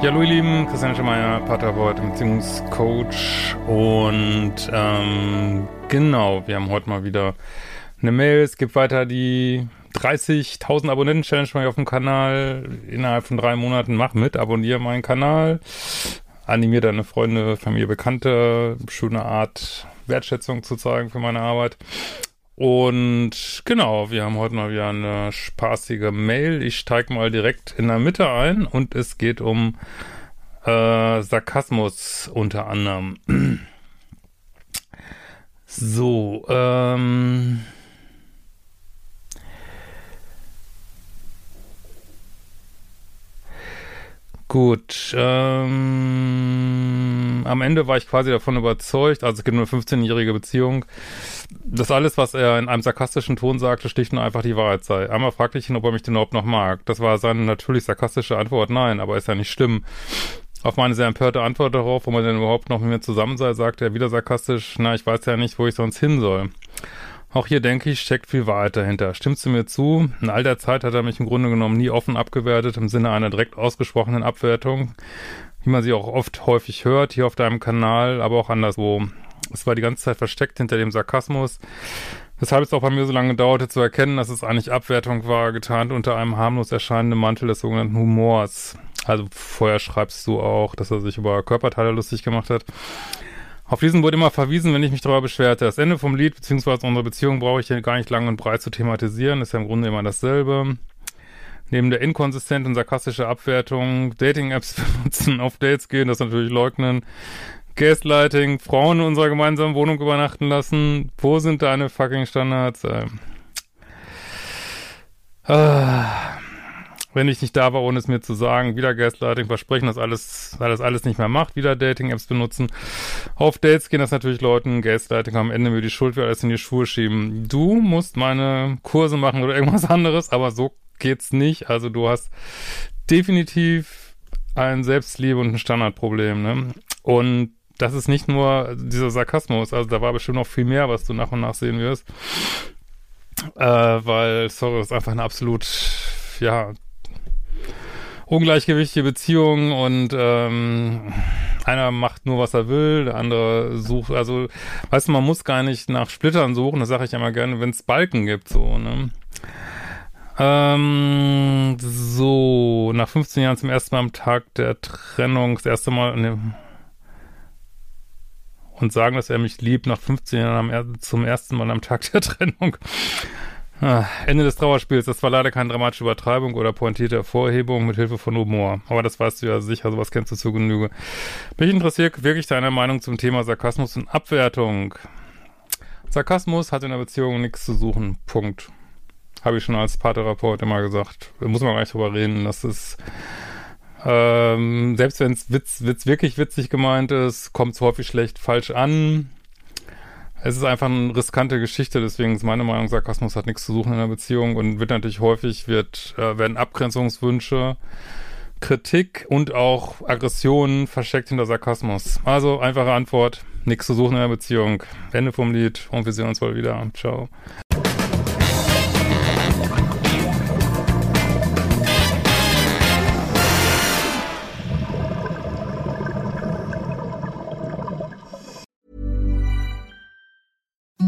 Ja, hallo ihr Lieben, Christian Schemeier, Paterboard, Beziehungscoach und ähm, genau, wir haben heute mal wieder eine Mail. Es gibt weiter die 30.000 Abonnenten-Challenge auf dem Kanal. Innerhalb von drei Monaten mach mit, abonniere meinen Kanal, animiere deine Freunde, Familie, Bekannte, schöne Art Wertschätzung zu zeigen für meine Arbeit. Und genau, wir haben heute mal wieder eine spaßige Mail. Ich steige mal direkt in der Mitte ein und es geht um äh, Sarkasmus unter anderem. So, ähm. Gut, ähm, am Ende war ich quasi davon überzeugt, also es gibt nur eine 15-jährige Beziehung, dass alles, was er in einem sarkastischen Ton sagte, schlicht und einfach die Wahrheit sei. Einmal fragte ich ihn, ob er mich denn überhaupt noch mag. Das war seine natürlich sarkastische Antwort, nein, aber ist ja nicht schlimm. Auf meine sehr empörte Antwort darauf, wo man denn überhaupt noch mit mir zusammen sei, sagte er wieder sarkastisch, na, ich weiß ja nicht, wo ich sonst hin soll. Auch hier denke ich, steckt viel Wahrheit dahinter. Stimmst du mir zu? In all der Zeit hat er mich im Grunde genommen nie offen abgewertet, im Sinne einer direkt ausgesprochenen Abwertung, wie man sie auch oft häufig hört, hier auf deinem Kanal, aber auch anderswo. Es war die ganze Zeit versteckt hinter dem Sarkasmus, weshalb es auch bei mir so lange dauerte zu erkennen, dass es eigentlich Abwertung war, getarnt unter einem harmlos erscheinenden Mantel des sogenannten Humors. Also vorher schreibst du auch, dass er sich über Körperteile lustig gemacht hat. Auf diesen wurde immer verwiesen, wenn ich mich darüber beschwerte. Das Ende vom Lied beziehungsweise unsere Beziehung brauche ich hier gar nicht lang und breit zu thematisieren. Ist ja im Grunde immer dasselbe. Neben der inkonsistenten sarkastischen Abwertung, Dating-Apps benutzen, auf Dates gehen, das natürlich leugnen, Gaslighting, Frauen in unserer gemeinsamen Wohnung übernachten lassen. Wo sind deine fucking Standards? Äh. Ah wenn ich nicht da war, ohne es mir zu sagen, wieder Gaslighting, versprechen, dass alles, weil das alles nicht mehr macht, wieder Dating-Apps benutzen. Auf Dates gehen das natürlich Leuten, Gaslighting am Ende mir die Schuld für alles in die Schuhe schieben. Du musst meine Kurse machen oder irgendwas anderes, aber so geht's nicht. Also du hast definitiv ein Selbstliebe und ein Standardproblem, ne? Und das ist nicht nur dieser Sarkasmus, also da war bestimmt noch viel mehr, was du nach und nach sehen wirst. Äh, weil, sorry, das ist einfach eine absolut, ja, ungleichgewichtige Beziehung und ähm, einer macht nur, was er will, der andere sucht, also, weißt du, man muss gar nicht nach Splittern suchen, das sage ich immer gerne, wenn es Balken gibt, so, ne? Ähm, so, nach 15 Jahren zum ersten Mal am Tag der Trennung, das erste Mal, ne, und sagen, dass er mich liebt, nach 15 Jahren am, zum ersten Mal am Tag der Trennung. Ah, Ende des Trauerspiels. Das war leider keine dramatische Übertreibung oder pointierte Hervorhebung mit Hilfe von Humor. Aber das weißt du ja sicher, sowas kennst du zu Genüge. Mich interessiert wirklich deine Meinung zum Thema Sarkasmus und Abwertung. Sarkasmus hat in der Beziehung nichts zu suchen. Punkt. Habe ich schon als Paartherapeut immer gesagt. Da muss man gar nicht drüber reden. Das ist, ähm, selbst wenn es Witz, Witz wirklich witzig gemeint ist, kommt es häufig schlecht falsch an es ist einfach eine riskante Geschichte, deswegen ist meine Meinung, Sarkasmus hat nichts zu suchen in einer Beziehung und wird natürlich häufig, wird, äh, werden Abgrenzungswünsche, Kritik und auch Aggressionen versteckt hinter Sarkasmus. Also einfache Antwort, nichts zu suchen in einer Beziehung. Ende vom Lied und wir sehen uns bald wieder. Ciao.